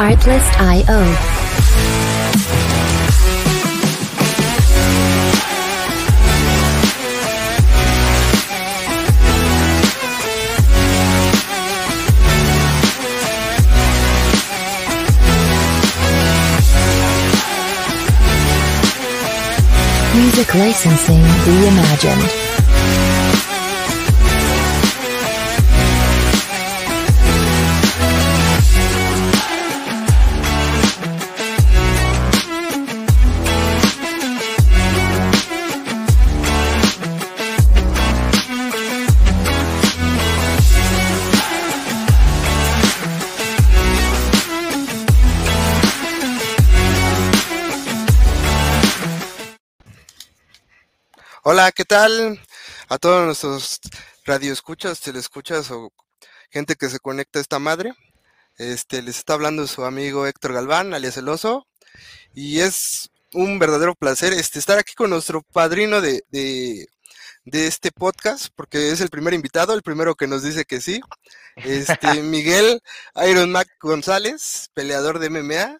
Artlist.io. Music licensing reimagined. Hola, ¿qué tal? A todos nuestros radioescuchas, telescuchas o gente que se conecta a esta madre. Este, les está hablando su amigo Héctor Galván, alias El Oso, y es un verdadero placer este, estar aquí con nuestro padrino de, de, de este podcast, porque es el primer invitado, el primero que nos dice que sí. Este, Miguel Iron Mac González, peleador de MMA.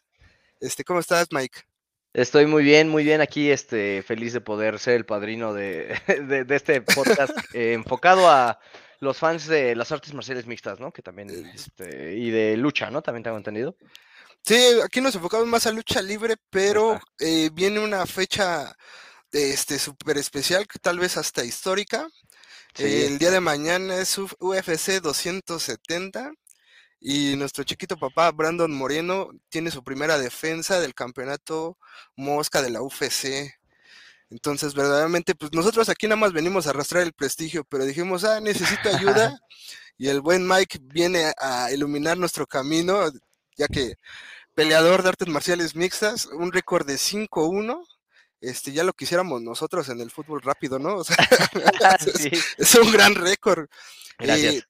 Este, ¿cómo estás, Mike? Estoy muy bien, muy bien aquí, este, feliz de poder ser el padrino de, de, de este podcast eh, enfocado a los fans de las artes marciales mixtas, ¿no? Que también, este, y de lucha, ¿no? También tengo entendido. Sí, aquí nos enfocamos más a lucha libre, pero eh, viene una fecha este súper especial, que tal vez hasta histórica. Sí, Eh, el día de mañana es UFC 270 y nuestro chiquito papá Brandon Moreno tiene su primera defensa del campeonato Mosca de la UFC. Entonces, verdaderamente, pues nosotros aquí nada más venimos a arrastrar el prestigio, pero dijimos, ah, necesito ayuda. Y el buen Mike viene a iluminar nuestro camino, ya que peleador de artes marciales mixtas, un récord de 5-1. Este, ya lo quisiéramos nosotros en el fútbol rápido, ¿no? O sea, es, sí, es un gran récord. gracias. Eh,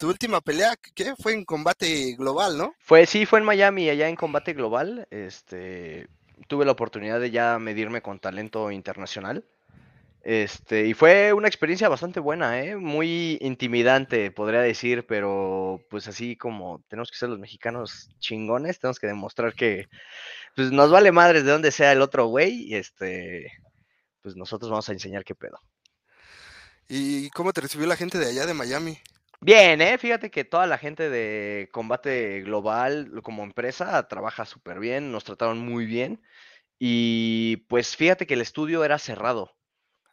tu última pelea, ¿qué? Fue en combate global, ¿no? Fue, sí, fue en Miami, allá en Combate Global. Este, tuve la oportunidad de ya medirme con talento internacional. Este, y fue una experiencia bastante buena, ¿eh? Muy intimidante, podría decir, pero pues así como tenemos que ser los mexicanos chingones, tenemos que demostrar que pues nos vale madres de donde sea el otro güey, y este, pues nosotros vamos a enseñar qué pedo. ¿Y cómo te recibió la gente de allá de Miami? Bien, ¿eh? Fíjate que toda la gente de Combate Global como empresa trabaja súper bien, nos trataron muy bien. Y pues fíjate que el estudio era cerrado.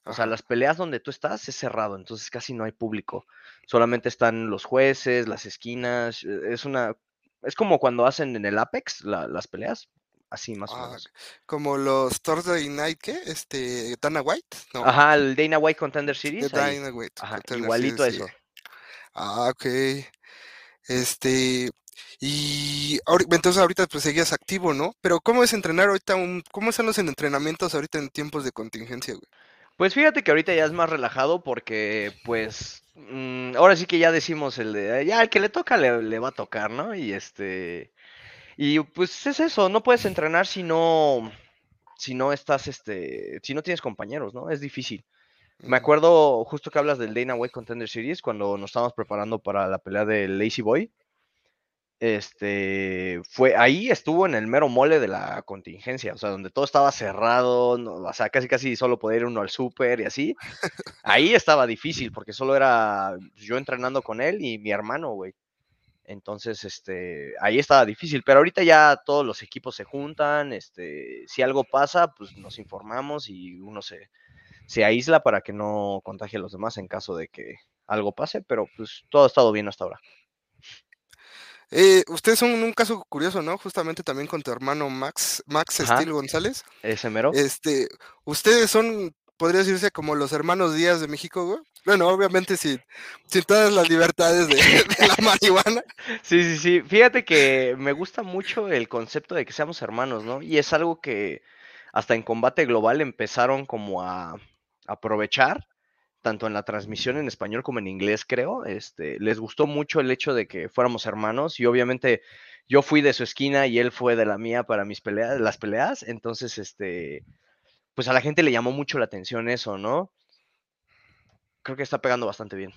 O sea, las peleas donde tú estás es cerrado, entonces casi no hay público. Solamente están los jueces, las esquinas. eh, Es una. Es como cuando hacen en el Apex la- las peleas. Así más o Ah, menos. como los Thursday Night, ¿qué? Este, Dana White, no, Ajá, el Dana White Contender de Series. Dana White, Ajá, Contender igualito a sí. Ah, ok. Este, y entonces ahorita pues seguías activo, ¿no? Pero ¿cómo es entrenar ahorita un, cómo son los entrenamientos ahorita en tiempos de contingencia, güey? Pues fíjate que ahorita ya es más relajado porque, pues, mm, ahora sí que ya decimos el de, "Ah, ya el que le toca le, le va a tocar, ¿no? Y este, y pues es eso, no puedes entrenar si no, si no estás, este, si no tienes compañeros, ¿no? Es difícil. Me acuerdo justo que hablas del Dana White Contender Series cuando nos estábamos preparando para la pelea del Lazy Boy. Este, fue ahí estuvo en el mero mole de la contingencia, o sea, donde todo estaba cerrado, no- o sea, casi casi solo podía ir uno al súper y así. Ahí estaba difícil porque solo era yo entrenando con él y mi hermano, güey. Entonces, este, ahí estaba difícil, pero ahorita ya todos los equipos se juntan, este, si algo pasa, pues nos informamos y uno se, se aísla para que no contagie a los demás en caso de que algo pase, pero pues todo ha estado bien hasta ahora. Eh, ustedes son un caso curioso, ¿no? Justamente también con tu hermano Max, Max. Steel González. Ese mero. Este, ustedes son, podría decirse, como los hermanos Díaz de México, güey. Bueno, obviamente sin, sin todas las libertades de, de la marihuana. Sí, sí, sí. Fíjate que me gusta mucho el concepto de que seamos hermanos, ¿no? Y es algo que hasta en combate global empezaron como a aprovechar, tanto en la transmisión en español como en inglés, creo. Este, les gustó mucho el hecho de que fuéramos hermanos y obviamente yo fui de su esquina y él fue de la mía para mis peleas, las peleas. Entonces, este, pues a la gente le llamó mucho la atención eso, ¿no? Creo que está pegando bastante bien.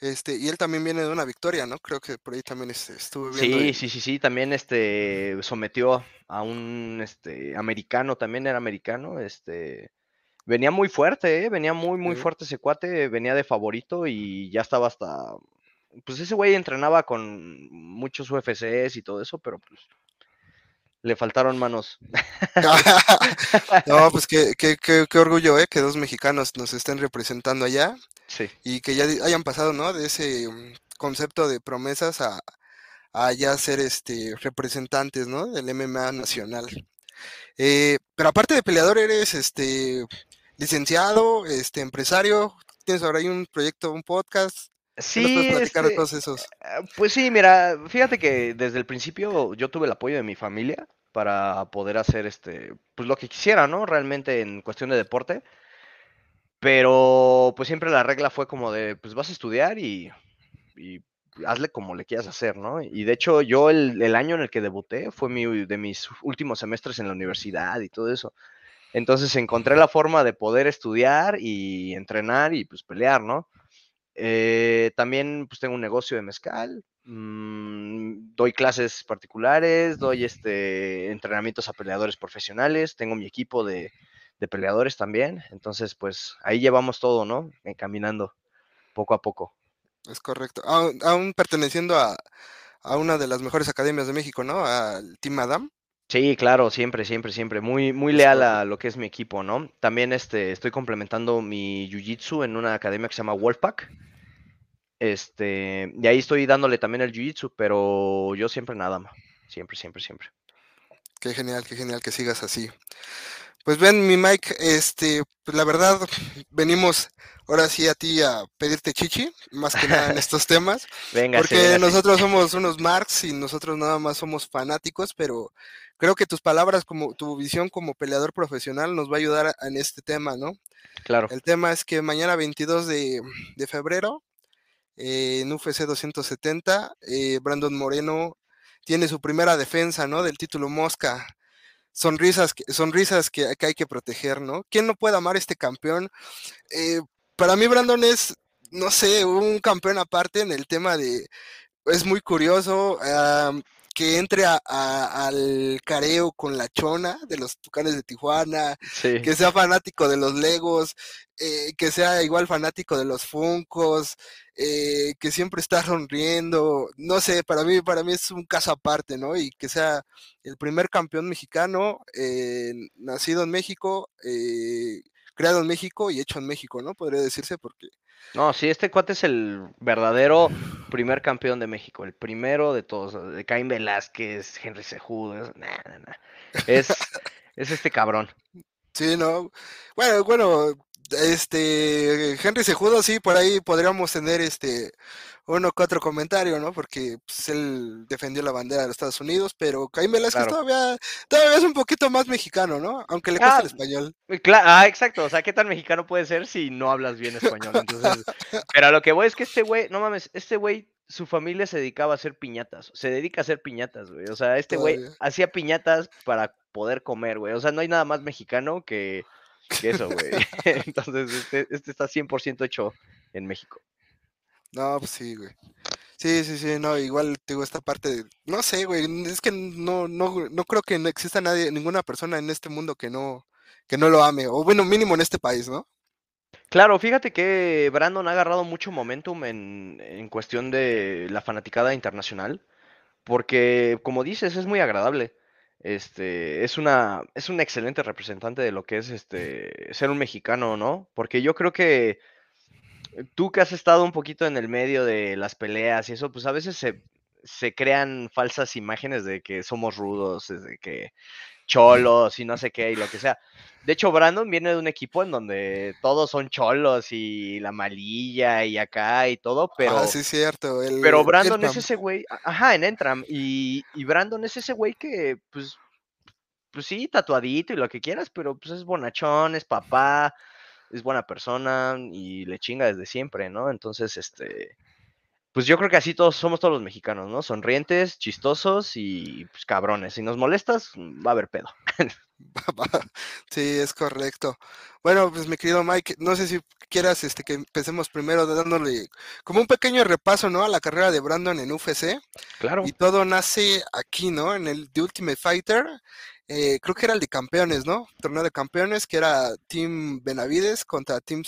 Este, y él también viene de una victoria, ¿no? Creo que por ahí también este, estuve viendo. Sí, y- sí, sí, sí, también este sometió a un este americano, también era americano, este venía muy fuerte, ¿eh? venía muy, muy Sí. fuerte ese cuate, venía de favorito y ya estaba hasta, pues ese güey entrenaba con muchos UFCs y todo eso, pero pues le faltaron manos. no, pues qué, qué, qué, qué orgullo, ¿eh? Que dos mexicanos nos estén representando allá Sí, y que ya hayan pasado, ¿no? De ese mm, concepto de promesas a, a ya ser este, representantes, ¿no? Del MMA nacional. Eh, pero aparte de peleador, eres este licenciado, este empresario, tienes ahora ahí un proyecto, un podcast. ¿Qué nos puedes sí, platicar de este, todos esos? Ah, Pues sí, mira, fíjate que desde el principio yo tuve el apoyo de mi familia para poder hacer este, pues lo que quisiera, ¿no? Realmente en cuestión de deporte. Pero pues siempre la regla fue como de, pues vas a estudiar y, y hazle como le quieras hacer, ¿no? Y de hecho yo el, el año en el que debuté fue mi, de mis últimos semestres en la universidad y todo eso. Entonces encontré la forma de poder estudiar y entrenar y pues pelear, ¿no? Eh, también pues tengo un negocio de mezcal, mm, doy clases particulares, doy este entrenamientos a peleadores profesionales, tengo mi equipo de, de peleadores también, entonces pues ahí llevamos todo, ¿no? Encaminando poco a poco. Es correcto. Aún, aún perteneciendo a, a una de las mejores academias de México, ¿no? Al Team Adam. Sí, claro, siempre, siempre, siempre. Muy, muy leal a lo que es mi equipo, ¿no? También este, estoy complementando mi jiu-jitsu en una academia que se llama Wolfpack. Este, y ahí estoy dándole también el jiu-jitsu, pero yo siempre nada más. Siempre, siempre, siempre. Qué genial, qué genial que sigas así. Pues ven, mi Mike, este, pues la verdad, venimos ahora sí a ti a pedirte chichi, más que nada en estos temas, Véngase, porque véngase. nosotros somos unos marks y nosotros nada más somos fanáticos, pero creo que tus palabras, como tu visión como peleador profesional, nos va a ayudar a- en este tema, ¿no? Claro. El tema es que mañana 22 de, de febrero, eh, en UFC 270, eh, Brandon Moreno tiene su primera defensa, ¿no? Del título Mosca. Sonrisas, que- sonrisas que, que hay que proteger, ¿no? ¿Quién no puede amar a este campeón? Eh, para mí, Brandon es, no sé, un campeón aparte en el tema de. Es muy curioso que entre a- a- al careo con la chona de los Tucanes de Tijuana, Sí. que sea fanático de los Legos, eh, que sea igual fanático de los Funcos, eh, que siempre está sonriendo, no sé, para mí, para mí es un caso aparte, ¿no? Y que sea el primer campeón mexicano, eh, nacido en México, eh, creado en México y hecho en México, ¿no? Podría decirse, porque No, sí, este cuate es el verdadero primer campeón de México, el primero de todos, de Caín Velázquez, Henry nah. es, es este cabrón. sí, ¿no? Bueno, bueno, este, Henry Cejudo, sí, por ahí podríamos tener este uno que otro comentario, ¿no? Porque pues, él defendió la bandera de los Estados Unidos, pero Caín Velázquez Claro. todavía, todavía es un poquito más mexicano, ¿no? Aunque le cuesta Ah, el español. Cla- ah, exacto, o sea, ¿qué tan mexicano puede ser si no hablas bien español? Entonces, pero a lo que voy es que este güey, no mames, este güey, su familia se dedicaba a hacer piñatas, se dedica a hacer piñatas, güey, o sea, este güey hacía piñatas para poder comer, güey, o sea, no hay nada más mexicano que, que eso, güey. Entonces, este, este está 100% hecho en México. No, pues sí, güey. Sí, sí, sí, no, igual digo esta parte de, no sé, güey, es que no, no, no creo que no exista nadie, ninguna persona en este mundo que no, que no lo ame, o bueno, mínimo en este país, ¿no? Claro, fíjate que Brandon ha agarrado mucho momentum en, en cuestión de la fanaticada internacional, porque como dices, es muy agradable. Este, es una, es un excelente representante de lo que es este ser un mexicano, ¿no? Porque yo creo que tú que has estado un poquito en el medio de las peleas y eso, pues a veces se, se crean falsas imágenes de que somos rudos, de que cholos y no sé qué y lo que sea. De hecho, Brandon viene de un equipo en donde todos son cholos y la malilla y acá y todo, pero, Ah, sí, cierto. El, pero Brandon es ese güey, ajá, en Entram, y, y Brandon es ese güey que, pues, pues sí, tatuadito y lo que quieras, pero pues es bonachón, es papá, es buena persona y le chinga desde siempre, ¿no? Entonces, este, Pues yo creo que así todos somos todos los mexicanos, ¿no? Sonrientes, chistosos y pues, cabrones. Si nos molestas, va a haber pedo. Sí, es correcto. Bueno, pues mi querido Mike, no sé si quieras este, que empecemos primero dándole como un pequeño repaso, ¿no? A la carrera de Brandon en UFC. Claro. Y todo nace aquí, ¿no? En el The Ultimate Fighter. eh, creo que era el de campeones, ¿no? Torneo de campeones, que era Team Benavides contra Team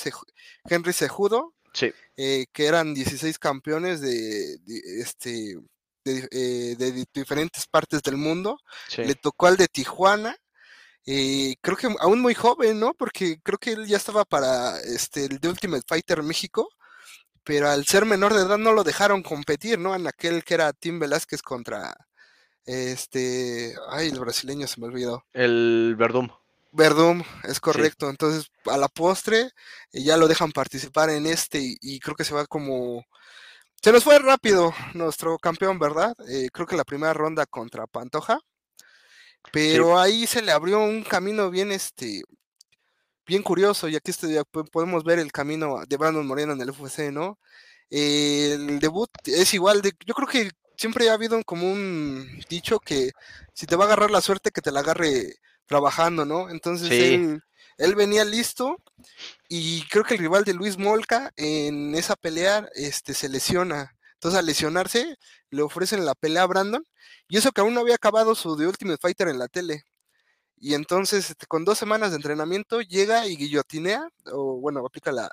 Henry Sejudo, Sí, eh, que eran 16 campeones de, de, este, de, eh, de diferentes partes del mundo. sí. Le tocó al de Tijuana. eh, creo que aún muy joven, ¿no? Porque creo que él ya estaba para este, el de Ultimate Fighter México, pero al ser menor de edad no lo dejaron competir, ¿no? En aquel que era Tim Velázquez contra este, ay, el brasileño se me olvidó. El Verdum. Verdum, es correcto. Entonces, a la postre, eh, ya lo dejan participar en este y, y creo que se va como... Se nos fue rápido nuestro campeón, ¿verdad? Eh, creo que la primera ronda contra Pantoja. Pero ahí se le abrió un camino bien, este, bien curioso. Y aquí este, podemos ver el camino de Brandon Moreno en el UFC, ¿no? Eh, el debut es igual de... Yo creo que siempre ha habido como un dicho que si te va a agarrar la suerte, que te la agarre trabajando, ¿no? Entonces Sí. él, él venía listo y creo que el rival de Luis Molca en esa pelea este, se lesiona. Entonces al lesionarse le ofrecen la pelea a Brandon y eso que aún no había acabado su The Ultimate Fighter en la tele. Y entonces este, con dos semanas de entrenamiento llega y guillotinea, o bueno, aplica la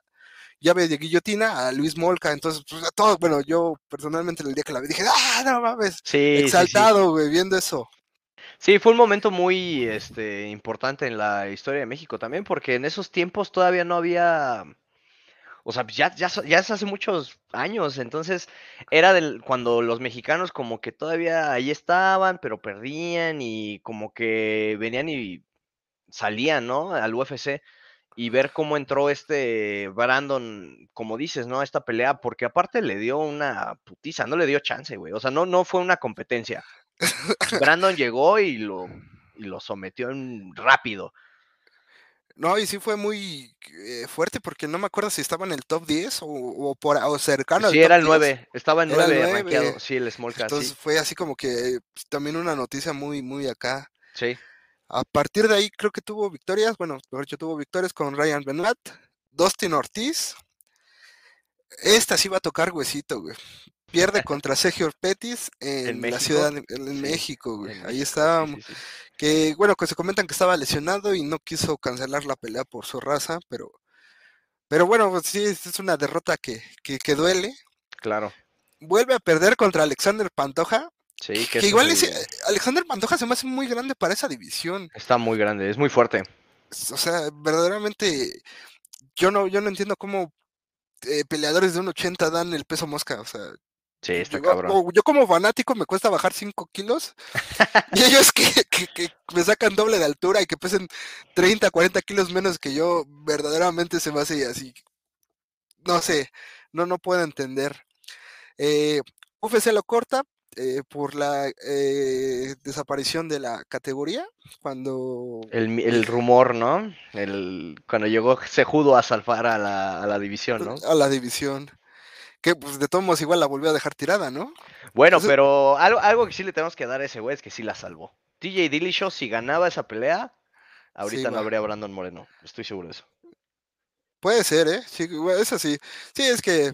llave de guillotina a Luis Molca. Entonces, pues, a todo, bueno, yo personalmente el día que la vi dije, ah, no mames, Sí, sí, sí. exaltado, viendo eso. Sí, fue un momento muy este, importante en la historia de México también, porque en esos tiempos todavía no había. O sea, ya, ya, ya es hace muchos años, entonces era del, cuando los mexicanos como que todavía ahí estaban, pero perdían y como que venían y salían, ¿no? Al UFC y ver cómo entró este Brandon, como dices, ¿no? Esta pelea, porque aparte le dio una putiza, no le dio chance, güey. O sea, no, no fue una competencia. Brandon llegó y lo, y lo sometió en- rápido. No, y sí fue muy eh, fuerte porque no me acuerdo si estaba en el top 10 o, o por, o cercano al Sí, era el 10. 9, estaba en Era el 9 nueve. rankeado. Sí, el Small Cat, Entonces sí. fue así como que pues, también una noticia muy, muy acá. Sí, A partir de ahí creo que tuvo victorias, bueno, mejor dicho, tuvo victorias con Ryan Bennett, Dustin Ortiz. Esta sí va a tocar huesito, güey. Pierde contra Sergio Pettis en, ¿En la ciudad, de- en, México, güey. en Ahí sí, sí, sí. que bueno, que se comentan que estaba lesionado y no quiso cancelar la pelea por su raza, pero, pero bueno, pues sí, es es una derrota que, que, que duele. Claro. Vuelve a perder contra Alexander Pantoja, Sí, que, que igual ese- Alexander Pantoja se me hace muy grande para esa división. está muy grande, es muy fuerte. O sea, verdaderamente, yo no, yo no entiendo cómo eh, peleadores de un 80 dan el peso mosca. O sea, Sí, está yo, cabrón. yo como fanático me cuesta bajar 5 kilos y ellos que, que- que me sacan doble de altura y que pesen 30, 40 kilos menos que yo, verdaderamente se me hace así. No sé, no, no puedo entender. Eh, UFC lo corta eh, por la eh, desaparición de la categoría cuando El, el rumor, ¿no? El, cuando llegó Sejudo a salvar a la, a la división, ¿no? a la división. Que pues de todos modos igual la volvió a dejar tirada, ¿no? Bueno, Entonces- pero algo, algo que sí le tenemos que dar a ese güey es que sí la salvó. TJ Dillashaw, si ganaba esa pelea, ahorita no habría Brandon Moreno. Estoy seguro de eso. Puede ser, ¿eh? Sí, güey, eso sí. Es que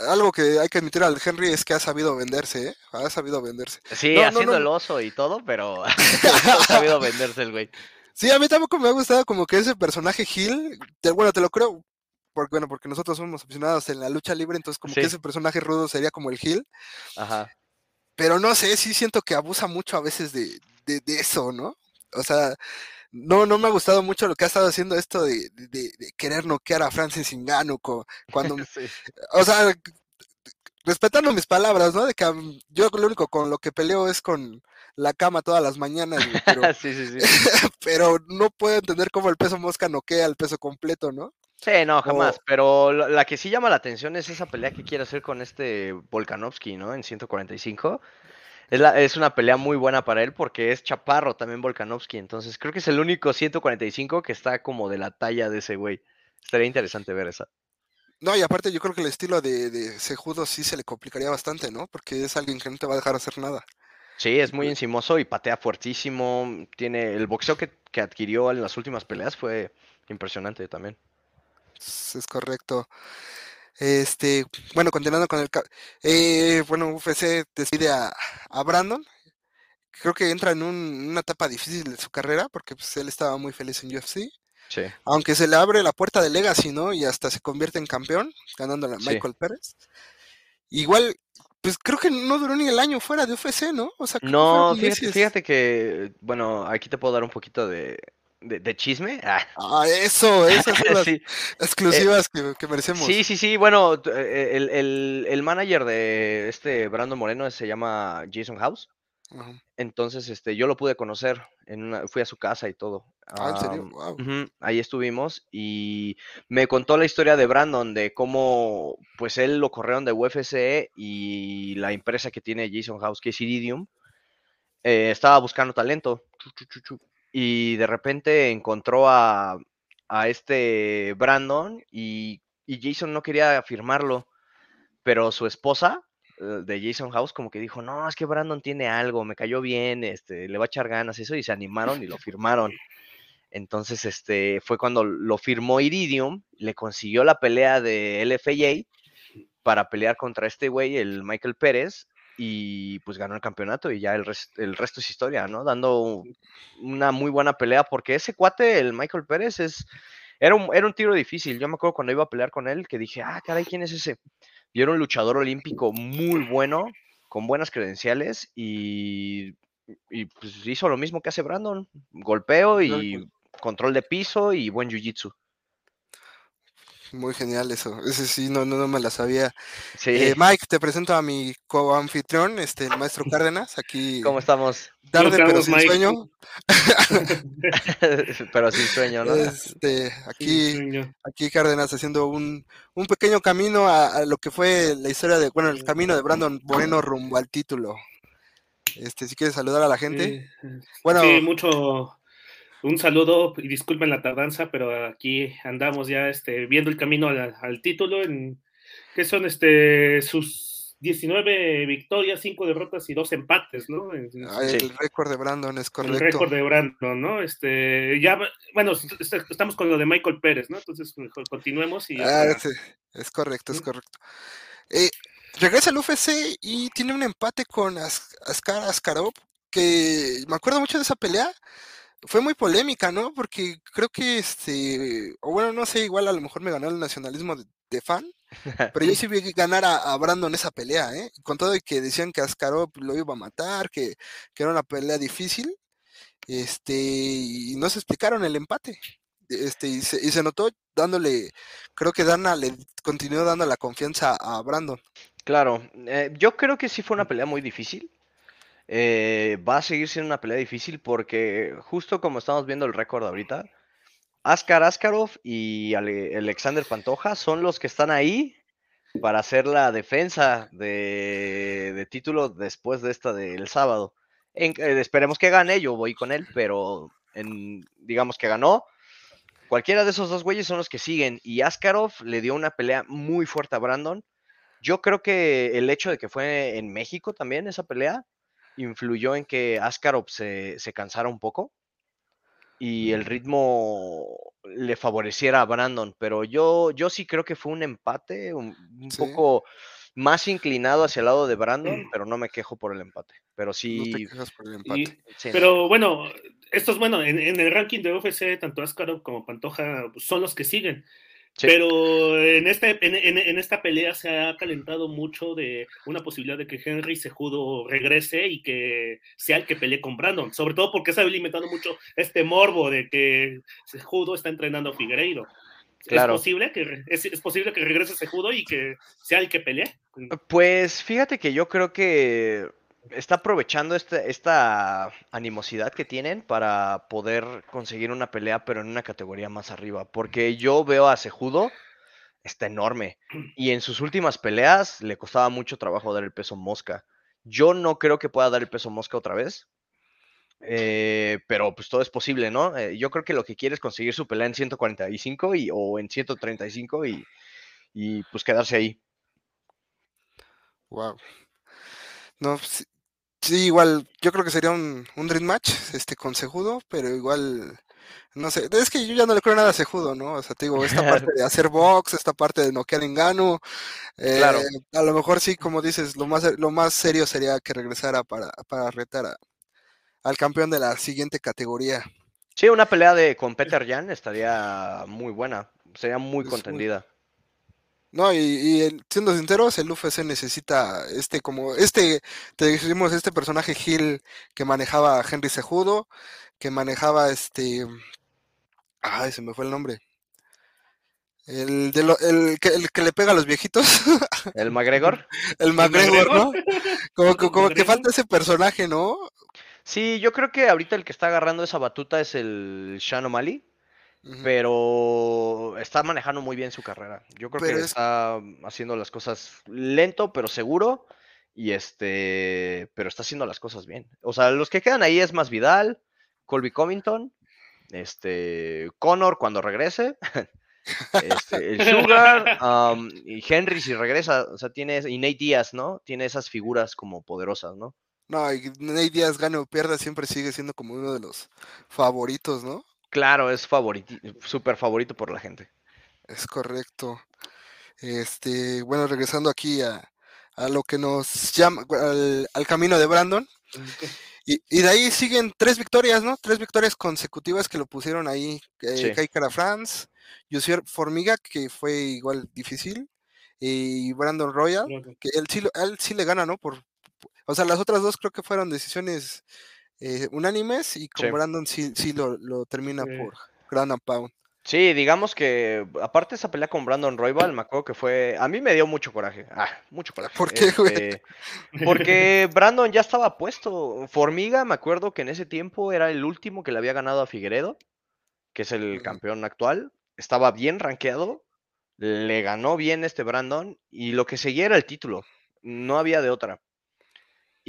algo que hay que admitir al Henry es que ha sabido venderse, ¿eh? Ha sabido venderse. Sí, No, haciendo no. el oso y todo, pero ha sabido venderse el güey. Sí, a mí tampoco me ha gustado como que ese personaje Gil, te- bueno, te lo creo, porque, bueno, porque nosotros somos aficionados en la lucha libre, entonces como que ese personaje rudo sería como el Gil, Ajá. pero no sé, sí siento que abusa mucho a veces de, de, de eso, ¿no? O sea, no, no me ha gustado mucho lo que ha estado haciendo esto de, de- de- querer noquear a Francis Ngannou cuando, Sí. o sea, respetando mis palabras, ¿no? De que mm, yo lo único con lo que peleo es con la cama todas las mañanas, pero, sí, sí, sí. pero no puedo entender cómo el peso mosca noquea el peso completo, ¿no? Sí, no, jamás. O- Pero la, que sí llama la atención es esa pelea que quiere hacer con este Volkanovski, ¿no? En 145. Es, la, es una pelea muy buena para él porque es chaparro también Volkanovski. Entonces creo que es el único 145 que está como de la talla de ese güey. Estaría interesante ver esa. No, y aparte yo creo que el estilo de, de Sejudo sí se le complicaría bastante, ¿no? Porque es alguien que no te va a dejar hacer nada. Sí, es muy encimoso y patea fuertísimo. Tiene el boxeo que, que adquirió en las últimas peleas fue impresionante también. Es, correcto. Este, bueno, continuando con el... Eh, bueno, UFC decide a, a Brandon. Creo que entra en un- una etapa difícil de su carrera porque pues, él estaba muy feliz en UFC. Sí. Aunque se le abre la puerta de Legacy, ¿no? Y hasta se convierte en campeón, ganándole a Sí. Michael Pérez. Igual, pues creo que no duró ni el año fuera de UFC, ¿no? O sea, No, fíjate, fíjate que, bueno, aquí te puedo dar un poquito de, de, de chisme. Ah, Ah, eso, esas son las sí. exclusivas que, que merecemos. Sí, sí, sí. Bueno, t- eh, el, el- el manager de este Brandon Moreno se llama Jason House. Ajá. Entonces, este, yo lo pude conocer. En una- fui a su casa y todo. Ah, ¿en serio? Ahí estuvimos y me contó la historia de Brandon, de cómo, pues él lo corrieron de UFC y la empresa que tiene Jason House, que es Iridium, eh, estaba buscando talento. chu, chu, chu, Y de repente encontró a, a este Brandon y, y Jason no quería firmarlo, pero su esposa eh, de Jason House como que dijo, no, es que Brandon tiene algo, me cayó bien, este, le va a echar ganas, eso, y se animaron y lo firmaron. Entonces, este, fue cuando lo firmó Iridium, le consiguió la pelea de LFA para pelear contra este güey, el Michael Pérez, y pues ganó el campeonato y ya el, res- el resto es historia, ¿no? Dando una muy buena pelea, porque ese cuate, el Michael Pérez, es, era, un, era un tiro difícil. Yo me acuerdo cuando iba a pelear con él que dije, ah, caray, ¿quién es ese? Y era un luchador olímpico muy bueno, con buenas credenciales y, y pues hizo lo mismo que hace Brandon, golpeo y control de piso y buen jiu-jitsu. Muy genial eso. Ese sí, no, no, no me la sabía. Sí, Eh, Mike, te presento a mi coanfitrión, este, el maestro Cárdenas, aquí ¿cómo estamos? tarde pero estamos, sin Mike? sueño. Pero sin sueño, ¿no? Este, aquí, Sueño. aquí Cárdenas haciendo un, un pequeño camino a, a lo que fue la historia de, bueno, el camino de Brandon Moreno rumbo al título. Este, si quieres saludar a la gente. Sí, Bueno, sí, mucho. Un saludo y disculpen la tardanza, pero aquí andamos ya este, viendo el camino al, al título, en, que son este, sus 19 victorias, 5 derrotas y 2 empates, ¿no? Ah, Sí. el récord de Brandon es el correcto. récord de Brandon, ¿no? Este, ya, bueno, est- estamos con lo de Michael Pérez, ¿no? Entonces, mejor continuemos y ya Ah, sí, es correcto, es correcto. Eh, regresa al UFC y tiene un empate con As- Askar Askarov, que me acuerdo mucho de esa pelea. Fue muy polémica, ¿no? Porque creo que este, o bueno, no sé, igual a lo mejor me ganó el nacionalismo de, de fan, pero yo sí vi ganar a, a Brandon esa pelea, ¿eh? Con todo y que decían que Askarov lo iba a matar, que, que era una pelea difícil, este, y no se explicaron el empate. Este, y se, y se notó dándole, creo que Dana le continuó dando la confianza a Brandon. Claro, eh, yo creo que sí fue una pelea muy difícil. Eh, va a seguir siendo una pelea difícil porque justo como estamos viendo el récord ahorita, Askar Askarov y Ale- Alexander Pantoja son los que están ahí para hacer la defensa de, título después de esta del sábado. Eh, esperemos que gane, yo voy con él, pero digamos que ganó. Cualquiera de esos dos güeyes son los que siguen y Askarov le dio una pelea muy fuerte a Brandon. Yo creo que el hecho de que fue en México también esa pelea influyó en que Askarov se, se cansara un poco y el ritmo le favoreciera a Brandon, pero yo, yo sí creo que fue un empate un, un Sí. poco más inclinado hacia el lado de Brandon, pero no me quejo por el empate. Pero No te sí, quejas por el y- empate. no. Pero bueno, estos, bueno, en, en el ranking de UFC, tanto Askarov como Pantoja pues, son los que siguen. Sí. Pero en, este, en, en- en esta pelea se ha calentado mucho de una posibilidad de que Henry Sejudo regrese y que sea el que pelee con Brandon. Sobre todo porque se ha alimentado mucho este morbo de que Sejudo está entrenando a Figueiredo. Claro. ¿Es posible, que, es, es posible que regrese Sejudo y que sea el que pelee? Pues fíjate que yo creo que está aprovechando esta, esta animosidad que tienen para poder conseguir una pelea, pero en una categoría más arriba. Porque yo veo a Sejudo, está enorme. Y en sus últimas peleas le costaba mucho trabajo dar el peso mosca. Yo no creo que pueda dar el peso mosca otra vez. eh, pero pues todo es posible, ¿no? Eh, yo creo que lo que quiere es conseguir su pelea en 145 y, o en 135 y, y pues quedarse ahí. Wow. No, sí, igual, yo creo que sería un, un Dream Match, este, con Sejudo, pero igual, no sé, es que yo ya no le creo nada a Sejudo, ¿no? O sea, te digo, esta parte de hacer box, esta parte de noquear en Gano, Claro. eh, a lo mejor sí, como dices, lo más, lo más serio sería que regresara para, para retar a- al campeón de la siguiente categoría. Sí, una pelea de con Peter Jan estaría muy buena, sería muy Es muy- contendida. No, y, y el- siendo sinceros, el UFC necesita este, como, este, te dijimos, este personaje Gil que manejaba a Henry Sejudo, que manejaba este, ay, se me fue el nombre. El, de lo- el, que, el que le pega a los viejitos, El McGregor. el McGregor, ¿no? Como, que- ¿El como que falta ese personaje, ¿no? Sí, yo creo que ahorita el que está agarrando esa batuta es el Sean O'Malley, Pero está manejando muy bien su carrera. Yo creo Pero que es- está haciendo las cosas lento, pero seguro. Y este, pero está haciendo las cosas bien. O sea, los que quedan ahí es más Vidal, Colby Covington, este, Connor cuando regrese, este, el Sugar, am, y Henry si regresa, o sea, tiene, y Nate Díaz, ¿no? Tiene esas figuras como poderosas, ¿no? No, y Nate Díaz gane o pierda, siempre sigue siendo como uno de los favoritos, ¿no? Claro, es favorito, súper favorito por la gente. Es correcto. Este, bueno, regresando aquí a, a lo que nos llama, al, al camino de Brandon. Y, y de ahí siguen tres victorias, ¿no? Tres victorias consecutivas que lo pusieron ahí. Eh, Sí. Kai France, Yusier Formiga, que fue igual difícil, y Brandon Royal, que él sí, él sí le gana, ¿no? Por, o sea, las otras dos creo que fueron decisiones eh, unánimes y con Sí. Brandon sí, sí lo, lo termina Sí. por ground and pound. Sí, digamos que aparte de esa pelea con Brandon Royal, me acuerdo que fue, a mí me dio mucho coraje, ah, mucho coraje. ¿Por qué, güey? Este, porque Brandon ya estaba puesto. Formiga, me acuerdo que en ese tiempo era el último que le había ganado a Figueredo, que es el campeón actual. Estaba bien rankeado, le ganó bien este Brandon y lo que seguía era el título, no había de otra.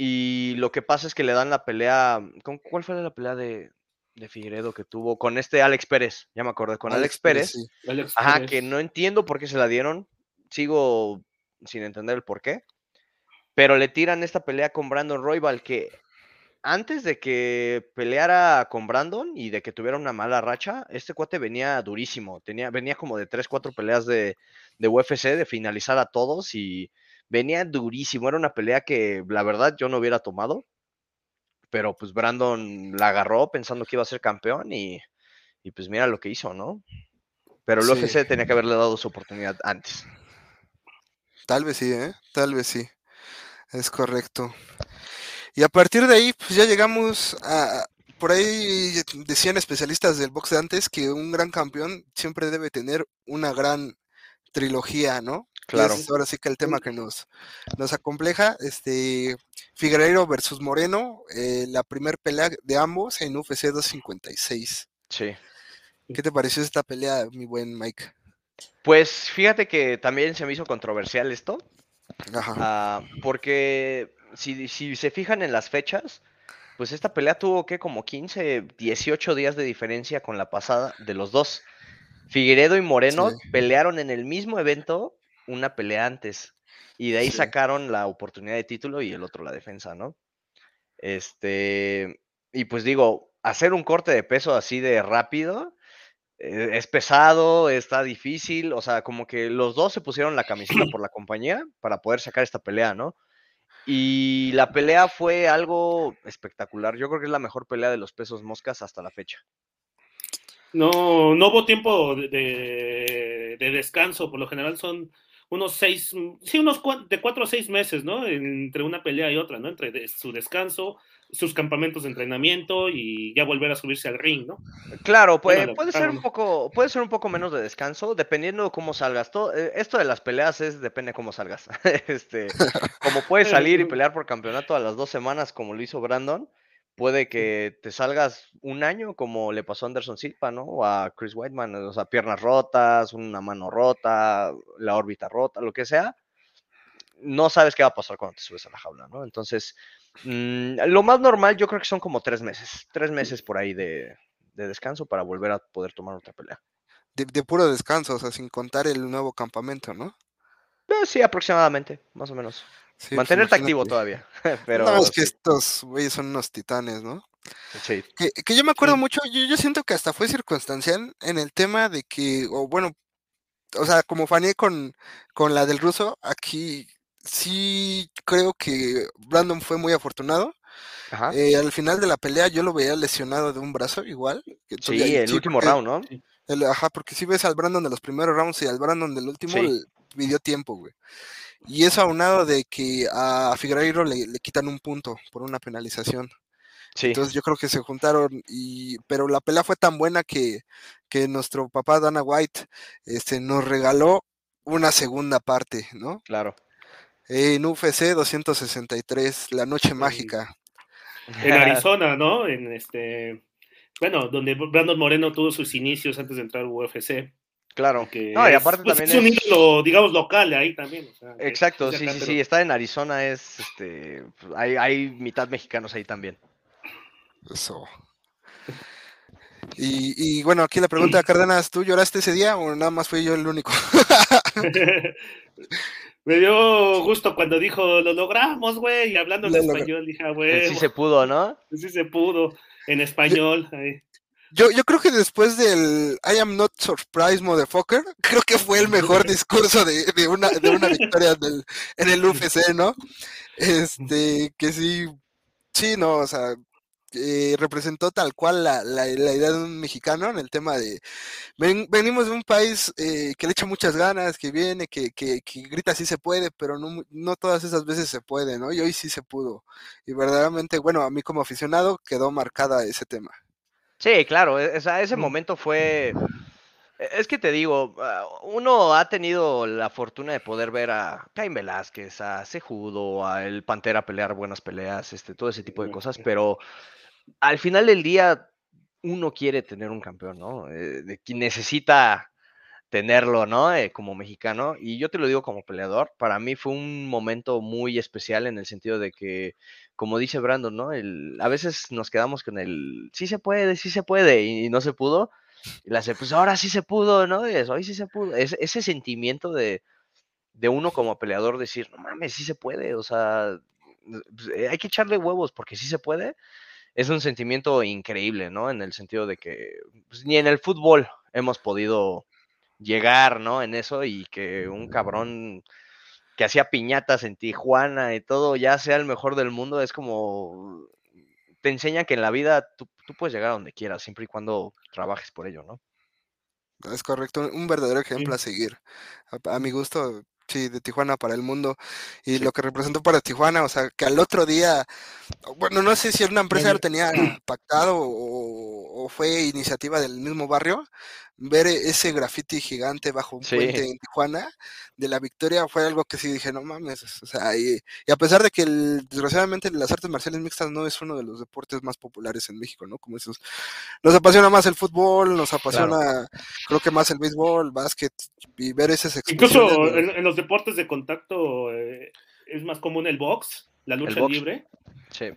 Y lo que pasa es que le dan la pelea, ¿con cuál fue la pelea de, de Figueredo que tuvo? Con este Alex Pérez, ya me acordé, con Alex, Pérez. sí. Alex Ajá, Pérez. que no entiendo por qué se la dieron. Sigo sin entender el por qué. Pero le tiran esta pelea con Brandon Royal, que antes de que peleara con Brandon y de que tuviera una mala racha, este cuate venía durísimo. Tenía, venía como de 3, 4 peleas de, de UFC, de finalizar a todos y venía durísimo. Era una pelea que la verdad yo no hubiera tomado. Pero pues Brandon la agarró pensando que iba a ser campeón y, y pues mira lo que hizo, ¿no? Pero el Sí. UFC tenía que haberle dado su oportunidad antes. Tal vez sí, ¿eh? Tal vez sí. Es correcto. Y a partir de ahí, pues ya llegamos a... Por ahí decían especialistas del box de antes que un gran campeón siempre debe tener una gran trilogía, ¿no? Claro. ahora sí que el tema que nos, nos acompleja, este, Figueiredo versus Moreno, eh, la primer pelea de ambos en UFC 256. Sí. ¿Qué te pareció esta pelea, mi buen Mike? Pues fíjate que también se me hizo controversial esto, Ajá. ah, porque si, si se fijan en las fechas, pues esta pelea tuvo que como 15, 18 días de diferencia con la pasada de los dos. Figueredo y Moreno Sí. pelearon en el mismo evento una pelea antes y de ahí Sí. sacaron la oportunidad de título y el otro la defensa, ¿no? Este, y pues digo, hacer un corte de peso así de rápido eh, es pesado, está difícil, o sea, como que los dos se pusieron la camiseta por la compañía para poder sacar esta pelea, ¿no? Y la pelea fue algo espectacular. Yo creo que es la mejor pelea de los pesos moscas hasta la fecha. No, no hubo tiempo de, de- de descanso, por lo general son unos seis, sí, unos cua- de cuatro a seis meses, ¿no? Entre una pelea y otra, ¿no? Entre de- su descanso, sus campamentos de entrenamiento y ya volver a subirse al ring, ¿no? Claro, Bueno, lo- puede ser claro, un poco, puede ser un poco menos de descanso, dependiendo de cómo salgas. Todo, eh, esto de las peleas es depende de cómo salgas. este, como puedes salir y pelear por campeonato a las dos semanas, como lo hizo Brandon, puede que te salgas un año, como le pasó a Anderson Silva, ¿no? O a Chris Whiteman, o sea, piernas rotas, una mano rota, la órbita rota, lo que sea. No sabes qué va a pasar cuando te subes a la jaula, ¿no? Entonces, mm, lo más normal yo creo que son como tres meses, tres meses por ahí de, de descanso para volver a poder tomar otra pelea. de, de puro descanso, o sea, sin contar el nuevo campamento, ¿no? Eh, sí, aproximadamente, más o menos. Sí, pues Mantenerte activo todavía. Pero No, es que sí, estos güeyes son unos titanes, ¿no? sí, Que, que yo me acuerdo Sí. mucho, yo, yo siento que hasta fue circunstancial en el tema de que, o bueno, o sea, como fané con, con la del ruso, aquí sí creo que Brandon fue muy afortunado. Ajá. Eh, al final de la pelea yo lo veía lesionado de un brazo igual. que Sí, todavía- el último porque- round, ¿no? el- ajá, porque si ves al Brandon de los primeros rounds y al Brandon del último, Sí. pidió tiempo, güey. Y eso aunado de que a Figueiredo le, le quitan un punto por una penalización. Sí, Entonces yo creo que se juntaron y pero la pelea fue tan buena que, que nuestro papá Dana White este, nos regaló una segunda parte, ¿no? claro. En UFC 263, la noche mágica. En Arizona, ¿no? En este. Bueno, donde Brandon Moreno tuvo sus inicios antes de entrar a UFC. Claro. Que No, y es, aparte pues, también es un ídolo, digamos, local ahí también. o sea, que Exacto, sí, acá, sí, pero- sí. Está en Arizona, es este. Hay, hay mitad mexicanos ahí también. Eso. Y, y bueno, aquí la pregunta, Cárdenas, ¿tú lloraste ese día o nada más fui yo el único? Me dio gusto cuando dijo, lo logramos, güey, y hablando en español, dije, ah, güey, Sí se pudo, ¿no? sí se pudo, en español. ahí. Yo, yo creo que después del I am not surprised, motherfucker, creo que fue el mejor discurso de, de una, de una victoria del- en el UFC, ¿no? Este, que sí, sí, no, o sea, eh, representó tal cual la, la, la idea de un mexicano en el tema de ven- venimos de un país eh, que le echa muchas ganas, que viene, que, que, que grita sí se puede, pero no, no todas esas veces se puede, ¿no? Y hoy sí se pudo. Y verdaderamente, bueno, a mí como aficionado quedó marcada ese tema. Sí, claro, e- ese momento fue... e- Es que te digo, ah, uno ha tenido la fortuna de poder ver a Caín Velázquez, a Cejudo, a El Pantera pelear buenas peleas, este, todo ese tipo de cosas, pero al final del día uno quiere tener un campeón, ¿no? Eh, de quien necesita tenerlo, ¿no? Eh, como mexicano. Y yo te lo digo como peleador, para mí fue un momento muy especial en el sentido de que, como dice Brandon, ¿no? El, a veces nos quedamos con el, sí se puede, sí se puede, y, no se pudo. Y la hace, pues ahora sí se pudo, ¿no? Y es, hoy sí se pudo. Es, ese sentimiento de, de uno como peleador decir, no mames, sí se puede, o sea, pues, eh, hay que echarle huevos porque sí se puede. Es un sentimiento increíble, ¿no? En el sentido de que pues, ni en el fútbol hemos podido llegar, ¿no? En eso y que un cabrón que hacía piñatas en Tijuana y todo ya sea el mejor del mundo, es como te enseña que en la vida tú, tú puedes llegar a donde quieras, siempre y cuando trabajes por ello, ¿no? Es correcto, un verdadero ejemplo Sí. a seguir. A, a mi gusto, sí, de Tijuana para el mundo. Y Sí. lo que representó para Tijuana, o sea, que al otro día, bueno, no sé si una empresa lo tenía pactado o, o fue iniciativa del mismo barrio, ver e- ese graffiti gigante bajo un Sí. puente en Tijuana de la victoria fue algo que sí dije, no mames, o sea, y, y a pesar de que el- desgraciadamente las artes marciales mixtas no es uno de los deportes más populares en México, ¿no? Como esos, nos apasiona más el fútbol, nos apasiona creo que más el béisbol, el básquet y ver esas Incluso de- en, en los deportes de contacto eh, es más común el box, la lucha box. libre. Sí.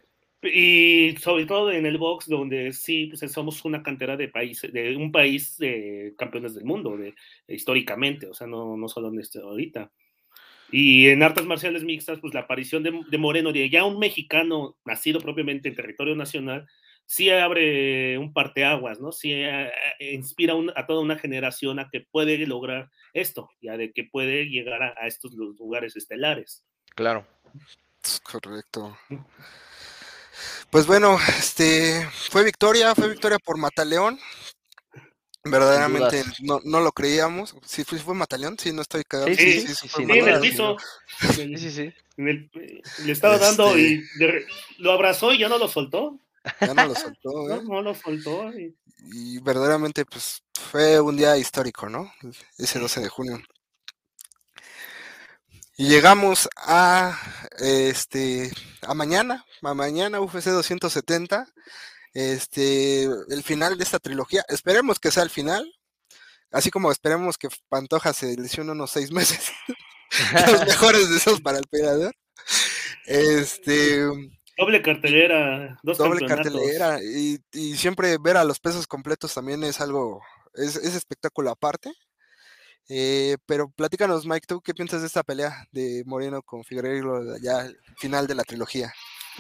Y sobre todo en el box, donde sí, pues somos una cantera de países, de un país de campeones del mundo, de, históricamente, o sea, no, no solo en este ahorita. Y en artes marciales mixtas, pues la aparición de, de Moreno, de ya un mexicano nacido propiamente en territorio nacional, sí abre un parteaguas, ¿no? Sí eh, eh, inspira un- a toda una generación a que puede lograr esto, ya de que puede llegar a, a estos lu- lugares estelares. Claro. Es correcto. Pues bueno, este fue victoria, fue victoria por Mataleón. Verdaderamente no, no lo creíamos. Sí, fue, fue Mataleón, sí, no estoy cagado. Sí, sí, sí, sí, Sí, en Mataleón, el duda, piso. Sí, sí, sí. En el- le estaba dando Este- y de lo abrazó y ya no lo soltó. Ya no lo soltó, No, ¿eh? no lo soltó. y- Y verdaderamente, pues, fue un día histórico, ¿no? Ese 12 de junio. Y llegamos a este a mañana, mañana UFC 270. Este, el final de esta trilogía. Esperemos que sea el final. Así como esperemos que Pantoja se lesione unos seis meses. Los mejores deseos para el peleador. Este, Doble cartelera, dos doble cartelera. Y, y siempre ver a los pesos completos también es algo es, es espectáculo aparte. Eh, pero platícanos, Mike, ¿tú qué piensas de esta pelea de Moreno con Figueiredo ya al final de la trilogía?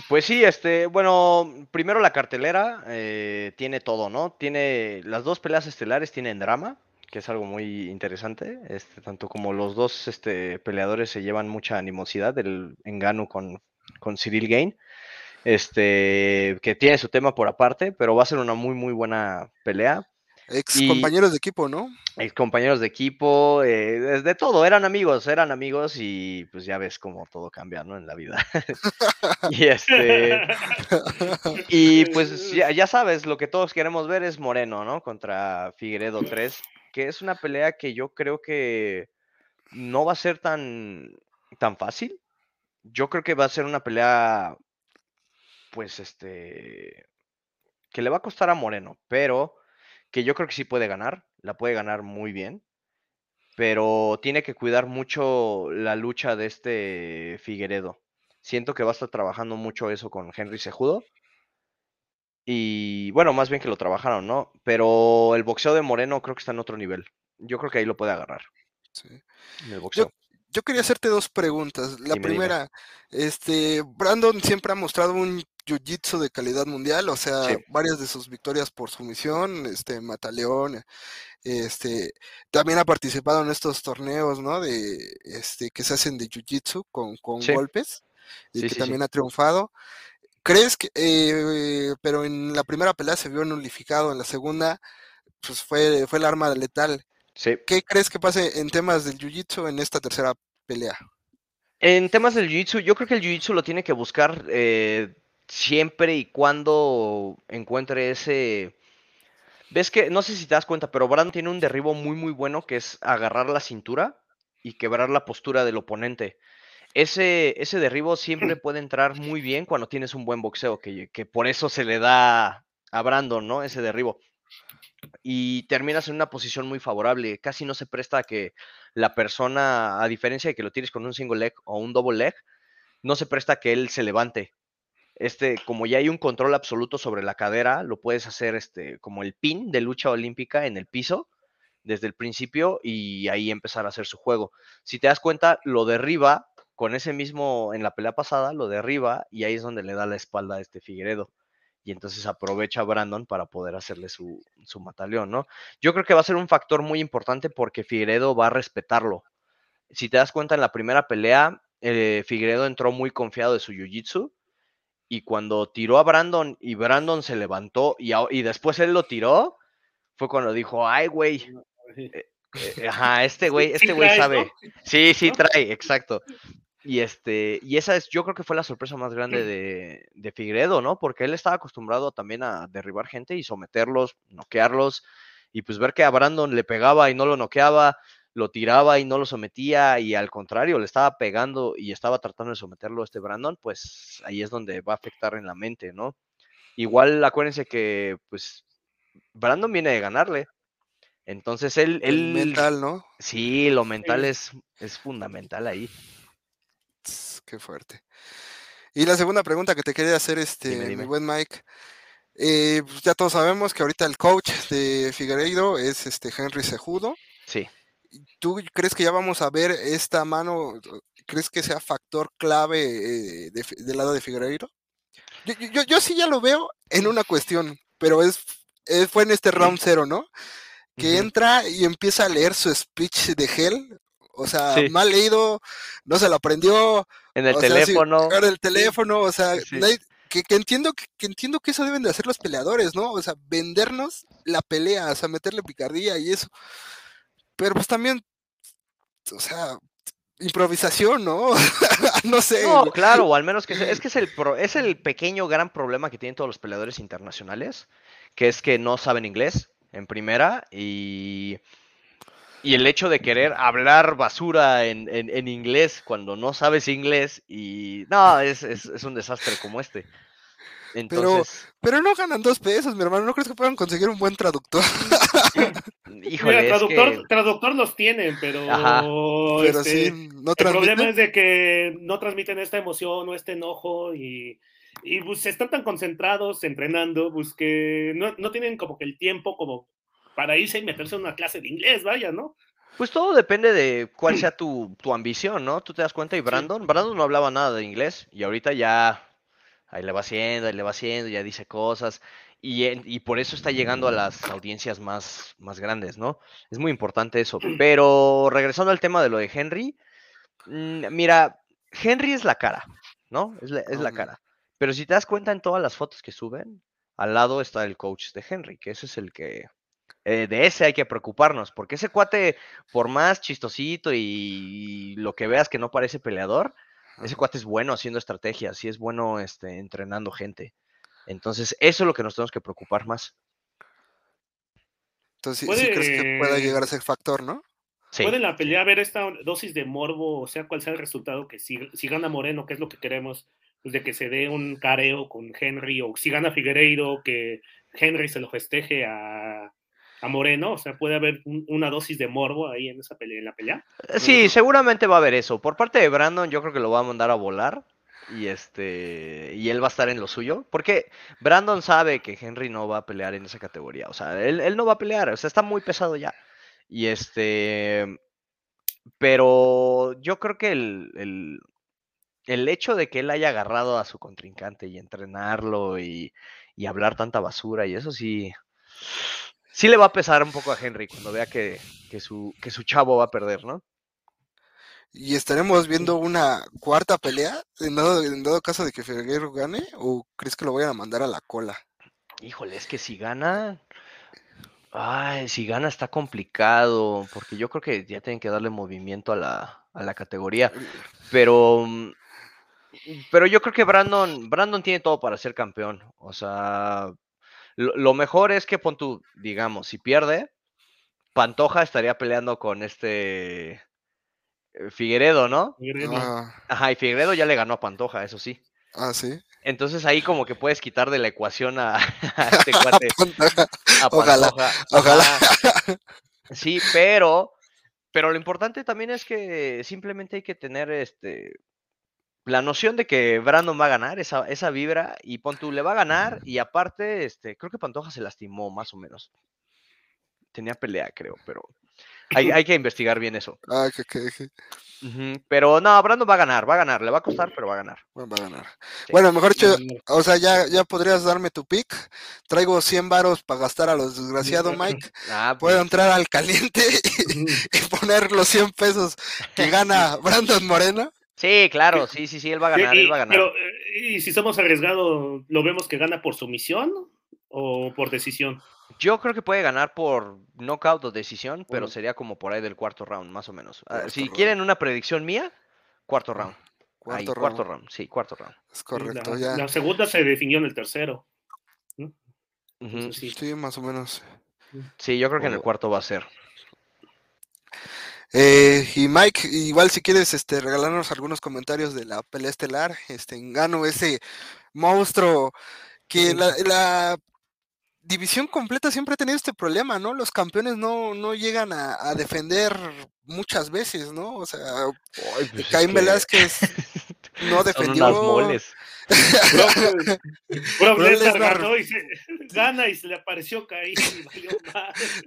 Pues sí, este, bueno, primero la cartelera eh, tiene todo, ¿no? Tiene las dos peleas estelares tienen drama, que es algo muy interesante, este, tanto como los dos este, peleadores se llevan mucha animosidad, el Engano con, con Cyril Gain, este, que tiene su tema por aparte, pero va a ser una muy, muy buena pelea. Ex Y- compañeros de equipo, ¿no? Ex compañeros de equipo, eh, de de todo, eran amigos, eran amigos y pues ya ves cómo todo cambia, ¿no? En la vida. y este, y pues ya, ya sabes, lo que todos queremos ver es Moreno, ¿no? Contra Figueredo 3, que es una pelea que yo creo que no va a ser tan, tan fácil. Yo creo que va a ser una pelea, pues, este, que le va a costar a Moreno, pero que yo creo que sí puede ganar, la puede ganar muy bien, pero tiene que cuidar mucho la lucha de este Figueredo. Siento que va a estar trabajando mucho eso con Henry Sejudo. Y bueno, más bien que lo trabajaron, ¿no? Pero el boxeo de Moreno creo que está en otro nivel. Yo creo que ahí lo puede agarrar. Sí. En el boxeo. Yo quería hacerte dos preguntas. La primera, este, Brandon siempre ha mostrado un jiu-jitsu de calidad mundial, o sea, Sí. varias de sus victorias por sumisión, este, Mataleón, este, también ha participado en estos torneos, ¿no? De, este, que se hacen de jiu-jitsu con, con Sí. golpes y Sí, que también ha triunfado. ¿Crees que, eh, pero en la primera pelea se vio nulificado, en la segunda, pues fue, fue el arma letal. Sí. ¿Qué crees que pase en temas del jiu-jitsu en esta tercera pelea? En temas del jiu-jitsu, yo creo que el jiu-jitsu lo tiene que buscar eh, siempre y cuando encuentre ese... Ves que, no sé si te das cuenta, pero Brandon tiene un derribo muy, muy bueno que es agarrar la cintura y quebrar la postura del oponente. Ese, ese derribo siempre puede entrar muy bien cuando tienes un buen boxeo, que, que por eso se le da a Brandon, ¿no? Ese derribo. Y terminas en una posición muy favorable. Casi no se presta a que la persona, a diferencia de que lo tires con un single leg o un double leg, no se presta a que él se levante. Este, como ya hay un control absoluto sobre la cadera, lo puedes hacer este, como el pin de lucha olímpica en el piso desde el principio y ahí empezar a hacer su juego. Si te das cuenta, lo derriba con ese mismo, en la pelea pasada, lo derriba y ahí es donde le da la espalda a este Figueredo. Y entonces aprovecha a Brandon para poder hacerle su, su mataleón, ¿no? Yo creo que va a ser un factor muy importante porque Figueredo va a respetarlo. Si te das cuenta, en la primera pelea, eh, Figueredo entró muy confiado de su jiu-jitsu y cuando tiró a Brandon y Brandon se levantó y, a- y después él lo tiró, fue cuando dijo, ay, güey, eh, ajá, este güey, este güey sabe. Sí, sí trae, exacto. Y este, y esa es, yo creo que fue la sorpresa más grande de, de Figueredo, ¿no? Porque él estaba acostumbrado también a derribar gente y someterlos, noquearlos, y pues ver que a Brandon le pegaba y no lo noqueaba, lo tiraba y no lo sometía, y al contrario, le estaba pegando y estaba tratando de someterlo este Brandon, pues ahí es donde va a afectar en la mente, ¿no? Igual acuérdense que, pues, Brandon viene de ganarle. Entonces él, El él mental, ¿no? Sí, lo mental Sí. es, es fundamental ahí. Qué fuerte. Y la segunda pregunta que te quería hacer, este, Dime, mi buen Mike. eh, pues ya todos sabemos que ahorita el coach de Figueiredo es este Henry Sejudo. Sí. ¿Tú crees que ya vamos a ver esta mano? ¿Crees que sea factor clave eh, de del lado de Figueiredo? Yo, yo- yo, sí ya lo veo en una cuestión, pero es, eh, fue en este round cero, ¿no? Que Ujú. entra y empieza a leer su speech de Hell. O sea, Sí. mal leído, no se lo aprendió, En el o sea, teléfono. ahora el teléfono, o sea, Sí. nadie- que, que entiendo que, que entiendo que eso deben de hacer los peleadores, ¿no? O sea, vendernos la pelea, o sea, meterle picardía y eso. Pero pues también, o sea, improvisación, ¿no? no sé. No, claro, o al menos que es que es el, pro- es el pequeño gran problema que tienen todos los peleadores internacionales, que es que no saben inglés en primera y, y el hecho de querer hablar basura en, en- en inglés cuando no sabes inglés y no, es, es- es un desastre como este. Entonces, Pero no ganan dos pesos, mi hermano. ¿No crees que puedan conseguir un buen traductor? híjole, Mira, es traductor, que- traductor los tienen, pero, Ajá. Pero este, sí, no el problema es de que no transmiten esta emoción o este enojo y, y pues están tan concentrados entrenando, pues que no, no tienen como que el tiempo como para irse y meterse en una clase de inglés, vaya, ¿no? Pues todo depende de cuál sea tu, tu ambición, ¿no? Tú te das cuenta y Brandon, Brandon no hablaba nada de inglés y ahorita ya ahí le va haciendo, ahí le va haciendo, ya dice cosas y, por eso está llegando a las audiencias más, más grandes, ¿no? Es muy importante eso. Pero regresando al tema de lo de Henry, mm, mira, Henry es la cara, ¿no? Es la, es la Ujú. cara. Pero si te das cuenta en todas las fotos que suben, al lado está el coach de Henry, que ese es el que... eh, de ese hay que preocuparnos, porque ese cuate, por más chistosito y, lo que veas que no parece peleador, ese cuate es bueno haciendo estrategias y es bueno este, entrenando gente. Entonces, eso es lo que nos tenemos que preocupar más. Entonces, sí, sí crees que pueda Puede- llegar a ser factor, ¿no? Sí, Puede en la pelea haber esta dosis de morbo, o sea, cual sea el resultado, que si, si gana Moreno, que es lo que queremos, pues de que se dé un careo con Henry, o si gana Figueiredo, que Henry se lo festeje a, a Moreno, o sea, puede haber un- una dosis de morbo ahí en esa pelea, en la pelea. Eh, sí, seguramente va a haber eso. Por parte de Brandon, yo creo que lo va a mandar a volar. Y este. Y él va a estar en lo suyo. Porque Brandon sabe que Henry no va a pelear en esa categoría. O sea, él, él no va a pelear. O sea, está muy pesado ya. Y este. Pero yo creo que el, el, el hecho de que él haya agarrado a su contrincante y entrenarlo y, y hablar tanta basura y eso sí. Sí le va a pesar un poco a Henry cuando vea que, que su, que su chavo va a perder, ¿no? ¿Y estaremos viendo una cuarta pelea en dado, en dado caso de que Figueiredo gane? ¿O crees que lo vayan a mandar a la cola? Híjole, es que si gana. Ay, si gana está complicado. Porque yo creo que ya tienen que darle movimiento a la, a la categoría. Pero. mm, Pero yo creo que Brandon, Brandon tiene todo para ser campeón. O sea. Lo, lo mejor es que pon tú, digamos, si pierde, Pantoja estaría peleando con este. eh, Figueredo, ¿no? Ah, Ajá, y Figueredo ya le ganó a Pantoja, eso sí. ah, sí. Entonces ahí como que puedes quitar de la ecuación a, a este cuate. a Ojalá, Pantoja. ojalá. Ajá. Sí, pero, pero lo importante también es que simplemente hay que tener este la noción de que Brandon va a ganar, esa, esa vibra, y pon tú, le va a ganar, y aparte, este, creo que Pantoja se lastimó más o menos. Tenía pelea, creo, pero hay, hay que investigar bien eso. Ah, que, que- Pero no, Brandon va a ganar, va a ganar, le va a costar, pero va a ganar. bueno, va a ganar. Sí. Bueno, mejor dicho, Mm, o sea, ya, ya podrías darme tu pick. Traigo 100 varos para gastar a los desgraciados, Mike. Ah, Puedo pues, entrar al caliente y poner los 100 pesos que gana Brandon Moreno. Sí, claro, sí, sí, sí, él va a ganar, y- él va a ganar. Pero, eh, y si somos arriesgados, ¿lo vemos que gana por sumisión o por decisión? Yo creo que puede ganar por knockout o decisión, pero sería como por ahí del cuarto round, más o menos. Ah, Cuarto si round. quieren una predicción mía, cuarto round. Ahí, Cuarto cuarto round. round, sí, cuarto round. Es correcto, la, ya. la segunda se definió en el tercero. Entonces, sí. Sí, más o menos. Sí, yo creo que en el cuarto va a ser. Eh, y Mike, igual si quieres este, regalarnos algunos comentarios de la pelea estelar, este Engano, ese monstruo que la, la división completa siempre ha tenido este problema, ¿no? Los campeones no, no llegan a, a defender muchas veces, ¿no? O sea, Caín Velázquez no Son defendió. unas moles. Brock, Brock Brock Lesnar Lesnar. ganó y se, gana y se le apareció caído y valió.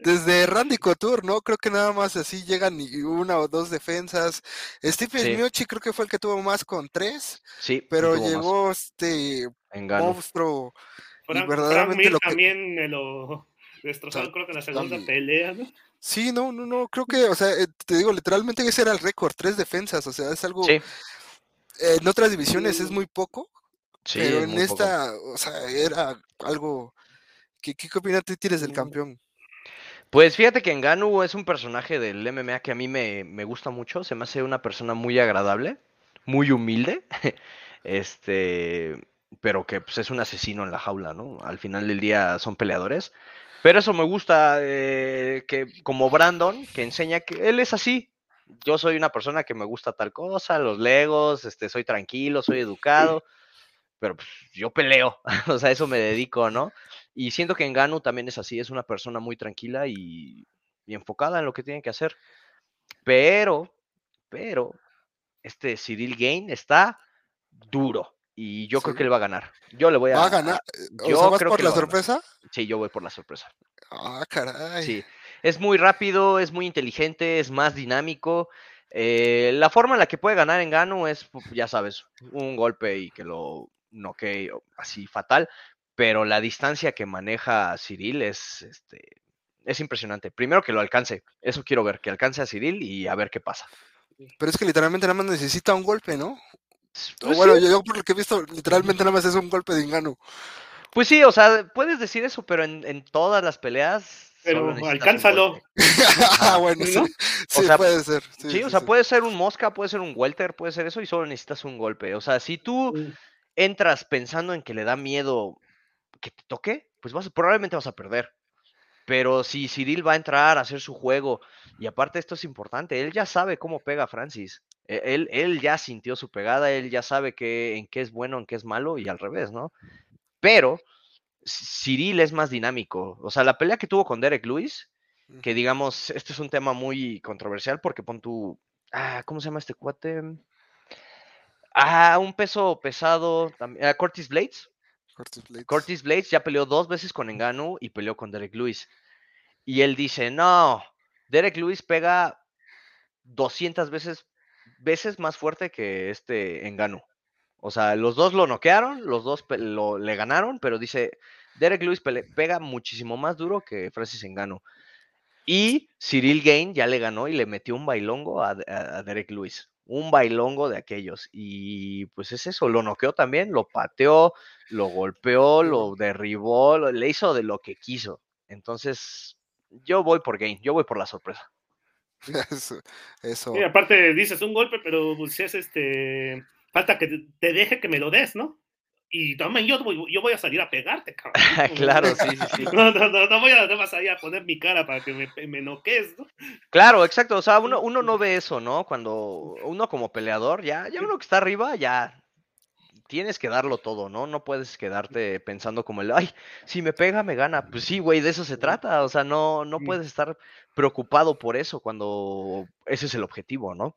Desde Randy Couture, ¿no? Creo que nada más así llegan y una o dos defensas. Stephen Sí. Creo que fue el que tuvo más con tres, Sí, pero más. llegó este Engano. monstruo. Y Frank, Frank verdaderamente Mir lo que- también me lo destrozaron, creo que en la segunda también. pelea, ¿no? Sí, no, no, no, creo que, o sea, eh, te digo, literalmente ese era el récord, tres defensas, o sea, es algo, Sí, eh, en otras divisiones es Mm. muy poco, sí, pero en poco. esta, o sea, era algo, ¿qué, qué, opinión tú tienes del Mm. campeón? Pues fíjate que Enganu es un personaje del MMA que a mí me, me gusta mucho. Se me hace una persona muy agradable, muy humilde. Este, pero que pues, es un asesino en la jaula, ¿no? Al final del día son peleadores. Pero eso me gusta, eh, que como Brandon, que enseña que él es así. Yo soy una persona que me gusta tal cosa, los legos, este, soy tranquilo, soy educado, pero pues, yo peleo, o sea, eso me dedico, ¿no? Y siento que Enganu también es así, es una persona muy tranquila y, y enfocada en lo que tiene que hacer. Pero, pero, este Cyril Gain está duro, y yo creo que él va a ganar. Yo le voy a. ¿Va a ganar? O yo sea, ¿vas creo por que la sorpresa? Sí, yo voy por la sorpresa. Ah, caray. Sí, es muy rápido, es muy inteligente, es más dinámico. Eh, la forma en la que puede ganar en Gano es, ya sabes, un golpe y que lo noquee o así fatal, pero la distancia que maneja Cyril es, este, es impresionante. Primero que lo alcance, eso quiero ver, que alcance a Cyril y a ver qué pasa. Pero es que literalmente nada más necesita un golpe, ¿no? Pues bueno, sí, yo, yo por lo que he visto, literalmente nada más es un golpe de engano. pues sí, o sea, puedes decir eso, pero en, en todas las peleas... Pero alcánzalo. ah, bueno, sí, ¿No? sí, sea, puede ser. Sí, Sí, o sea, puede ser un mosca, puede ser un welter, puede ser eso y solo necesitas un golpe. O sea, si tú. Entras pensando en que le da miedo que te toque, pues vas, probablemente vas a perder. Pero si Cyril va a entrar a hacer su juego, y aparte esto es importante, él ya sabe cómo pega Francis. E- Él, él ya sintió su pegada, él ya sabe que, en qué es bueno, en qué es malo, y al revés, ¿no? Pero Cyril es más dinámico. O sea, la pelea que tuvo con Derek Lewis, que digamos, este es un tema muy controversial porque pon tu. Ah, ¿cómo se llama este cuate? Ah, un peso pesado. también, ah, Curtis Blades. Curtis Blades. Curtis Blades ya peleó dos veces con Engano y peleó con Derek Lewis. Y él dice, no, Derek Lewis pega 200 veces, veces más fuerte que este Engano. O sea, los dos lo noquearon, los dos lo, le ganaron, pero dice, Derek Lewis pega muchísimo más duro que Francis Engano. Y Cyril Gain ya le ganó y le metió un bailongo a, a- a Derek Lewis. Un bailongo de aquellos. Y pues es eso, lo noqueó también, lo pateó, lo golpeó, lo derribó, lo- le hizo de lo que quiso. Entonces, yo voy por Gain, yo voy por la sorpresa. eso. eso. Y aparte dices un golpe, pero pues es este. Falta que te- te deje que me lo des, ¿no? Y también yo voy, yo voy a salir a pegarte, cabrón. claro, sí, sí, sí. No, no, no, no voy a nada más ahí a poner mi cara para que me, me noques, ¿no? Claro, exacto. O sea, uno, uno no ve eso, ¿no? Cuando uno como peleador, ya, ya uno que está arriba, ya tienes que darlo todo, ¿no? No puedes quedarte pensando como el, ay, si me pega, me gana. Pues sí, güey, de eso se trata. O sea, no, no puedes estar preocupado por eso cuando ese es el objetivo, ¿no?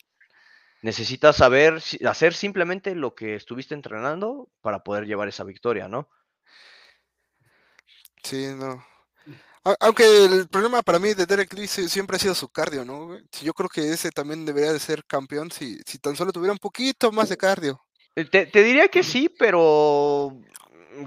Necesitas saber, hacer simplemente lo que estuviste entrenando para poder llevar esa victoria, ¿no? Sí, no. Aunque el problema para mí de Derek Lewis sie- siempre ha sido su cardio, ¿no? Yo creo que ese también debería de ser campeón si, si tan solo tuviera un poquito más de cardio. Eh, Te, te diría que sí, pero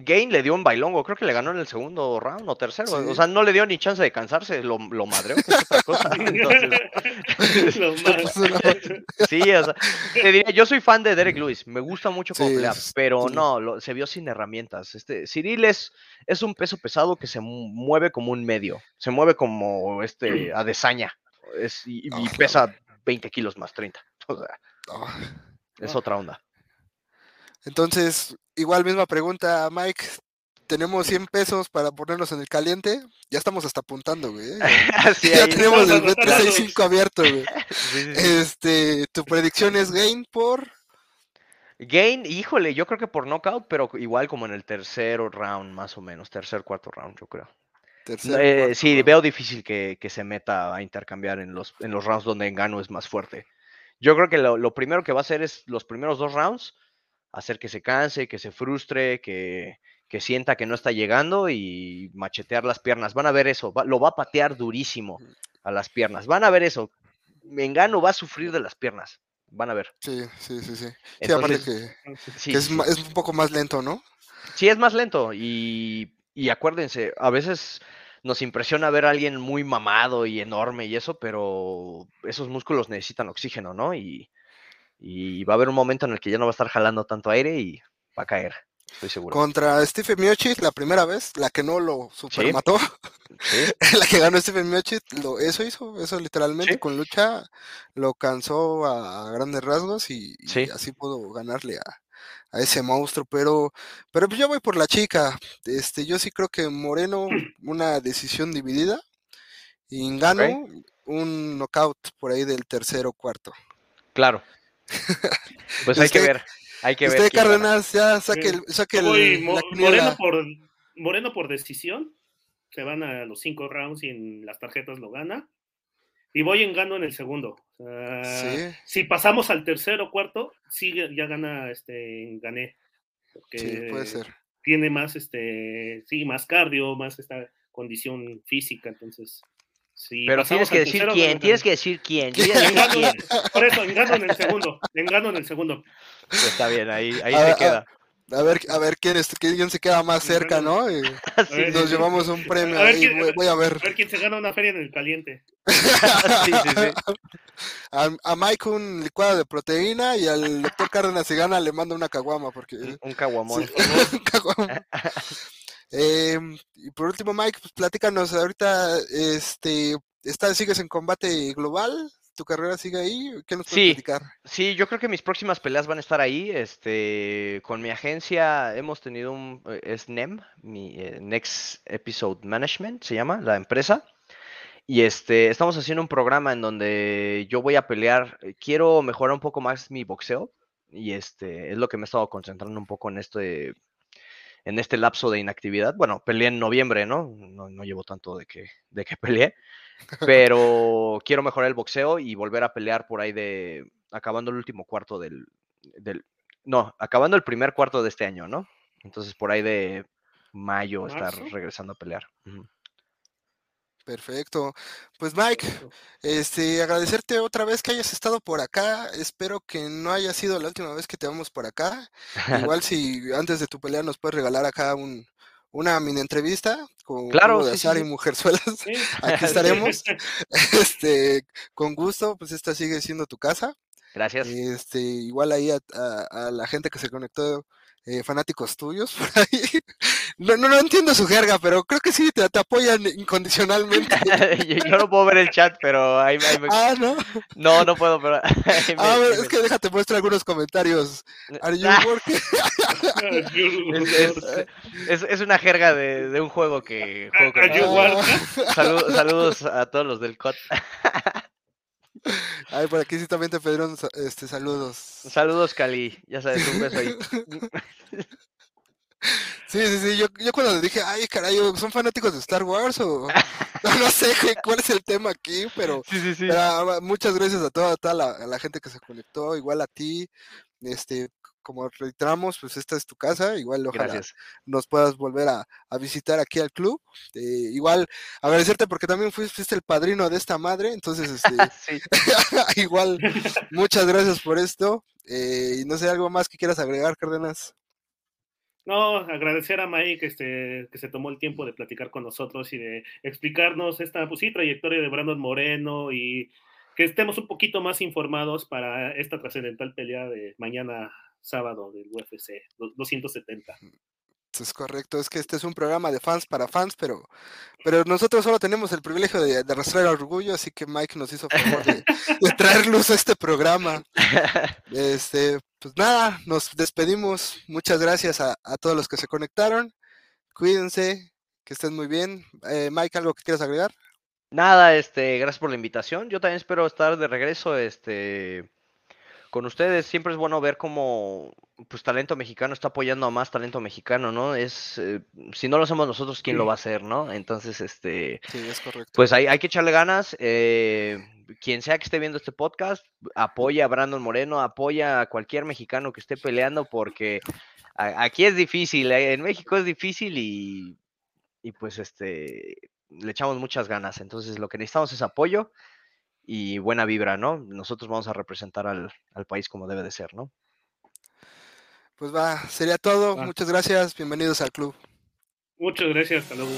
Gain le dio un bailongo, creo que le ganó en el segundo round o tercero. O sea, no le dio ni chance de cansarse, lo, lo madreó, otra cosa. Entonces, Lo sí, o sea, te diría, yo soy fan de Derek Lewis, me gusta mucho como Sí, pelea, pero sí. no, lo- se vio sin herramientas. Este, Cyril es, es un peso pesado que se mu- mueve como un medio, se mueve como este adesaña, es, y, y Ah, pesa 20 kilos más 30. O sea, Ah. es Ah. otra onda. Entonces, igual misma pregunta, Mike. Tenemos 100 pesos para ponernos en el caliente. Ya estamos hasta apuntando, güey. ¿eh? Ya, Sí, ya ahí- tenemos el Estamos anotando. Bet365 abierto, güey. sí, sí, sí. Este, tu predicción es Gain por. Gain, híjole, yo creo que por knockout, pero igual como en el tercero round, más o menos, tercer, cuarto round, yo creo. Tercer, Eh, cuarto sí, round? veo difícil que, que se meta a intercambiar en los, en los rounds donde Engano es más fuerte. Yo creo que lo, lo primero que va a hacer es los primeros dos rounds, hacer que se canse, que se frustre, que, que sienta que no está llegando y machetear las piernas. Van a ver eso, va- lo va a patear durísimo a las piernas. Van a ver eso. Engano va a sufrir de las piernas. Van a ver. Sí, sí, sí, sí. Sí, aparte que, sí, que es, sí. es un poco más lento, ¿no? Sí, es más lento y, y acuérdense, a veces nos impresiona ver a alguien muy mamado y enorme y eso, pero esos músculos necesitan oxígeno, ¿no? Y, y va a haber un momento en el que ya no va a estar jalando tanto aire y va a caer, estoy seguro. Contra Stephen Miocic, la primera vez, la que no lo supermató, Sí, la que ganó Stephen Miocic, lo, eso hizo, eso literalmente Sí. con lucha lo cansó a, grandes rasgos y, y Sí. así pudo ganarle a, a ese monstruo, pero, pero pues yo voy por la chica, este, yo sí creo que Moreno, una decisión dividida, y Ngano, un knockout por ahí del tercero cuarto. claro. Pues hay que ver, hay que ver. Usted. Cárdenas, ya saque, el, saque Yo voy el- Mo- Moreno, por, Moreno por decisión. Se van a los cinco rounds y en las tarjetas lo gana. Y voy en gano en el segundo. Sí. Si pasamos al tercero o cuarto, sí, ya gana este, gané. que Sí, puede ser. tiene más, este, sí, más cardio, más esta condición física, entonces. Sí, Pero tienes que decir quién, tienes que decir quién. Yo ya dije Engano- quién. Por eso, engano en el segundo, engano en el segundo. Pues está bien, ahí, ahí A se ver, queda. A ver, a ver quién, es, quién se queda más cerca, ¿no? Y A ver, nos llevamos un premio A ver ahí, quién- voy, voy a ver. A ver quién se gana una feria en el caliente. sí, sí, sí. A, a Mike un licuado de proteína y al doctor Cárdenas si gana le manda una caguama porque Un- caguamón. Sí, un caguama. Em, y por último, Mike, pues platícanos ahorita, este, está, sigues en combate global, tu carrera sigue ahí, ¿qué nos puedes Sí. platicar? Sí, yo creo que mis próximas peleas van a estar ahí. Este, con mi agencia hemos tenido un, eh, es NEM, mi eh, Next Episode Management, se llama la empresa. Y este, estamos haciendo un programa en donde yo voy a pelear. Quiero mejorar un poco más mi boxeo. Y este, es lo que me he estado concentrando un poco en este, en este lapso de inactividad. Bueno, peleé en noviembre, ¿no? No, no llevo tanto de que, de que peleé. Pero quiero mejorar el boxeo y volver a pelear por ahí de. Acabando el último cuarto del. del no, acabando el primer cuarto de este año, ¿no? Entonces por ahí de mayo estar regresando a pelear. Ujú. Perfecto. Pues Mike, este, agradecerte otra vez que hayas estado por acá. Espero que no haya sido la última vez que te vamos por acá. Igual si antes de tu pelea nos puedes regalar acá un, una mini entrevista con Claro, de sí, y. Mujerzuelas. Sí. Aquí estaremos. Este, con gusto, pues esta sigue siendo tu casa. Gracias. Este, igual ahí a, a- a la gente que se conectó, eh, fanáticos tuyos por ahí. No, no, no entiendo su jerga, pero creo que sí te, te apoyan incondicionalmente. yo, yo no puedo ver el chat, pero ahí, ahí me- Ah, no. No, no puedo, pero. ahí me- A ahí ver, me- es que déjate muestra algunos comentarios. Are you Ah. working? Es, es- es- es una jerga de, de un juego que juego con Are you amigos. working? Salu- saludos a todos los del COT. Ay, por aquí sí también te pidieron este, saludos. Saludos, Cali. Ya sabes, un beso ahí. Sí, sí, sí. Yo, yo cuando dije, ay, caray, ¿son fanáticos de Star Wars o no, no sé cuál es el tema aquí? Pero, Sí, sí, sí. pero, ah, muchas gracias a toda, toda la, a la gente que se conectó, igual a ti. Este, como reiteramos, pues esta es tu casa, igual ojalá Gracias. nos puedas volver a, a visitar aquí al club. Eh, igual agradecerte porque también fuiste, fuiste el padrino de esta madre, entonces este, igual muchas gracias por esto. Eh, y no sé, algo más que quieras agregar, Cárdenas. No, agradecer a Mike este, que se tomó el tiempo de platicar con nosotros y de explicarnos esta pues, sí, trayectoria de Brandon Moreno y que estemos un poquito más informados para esta trascendental pelea de mañana sábado del UFC do- 270. Es correcto, es que este es un programa de fans para fans, pero, pero nosotros solo tenemos el privilegio de, de arrastrar orgullo, así que Mike nos hizo favor de, de traer luz a este programa. Este, pues nada, nos despedimos. Muchas gracias a, a todos los que se conectaron. Cuídense, que estén muy bien. Eh, Mike, ¿algo que quieras agregar? Nada, este, gracias por la invitación. Yo también espero estar de regreso, este, con ustedes. Siempre es bueno ver cómo, pues, talento mexicano está apoyando a más talento mexicano, ¿no? Es, eh, si no lo hacemos nosotros, ¿quién lo va a hacer, no? Entonces, este, Sí, es correcto. pues hay, hay que echarle ganas. eh, quien sea que esté viendo este podcast, apoya a Brandon Moreno, apoya a cualquier mexicano que esté peleando, porque a- aquí es difícil, eh, en México es difícil y, y pues este le echamos muchas ganas. Entonces lo que necesitamos es apoyo y buena vibra, ¿no? Nosotros vamos a representar al, al país como debe de ser, ¿no? Pues va, sería todo. Va. Muchas gracias. Bienvenidos al club. Muchas gracias, hasta luego.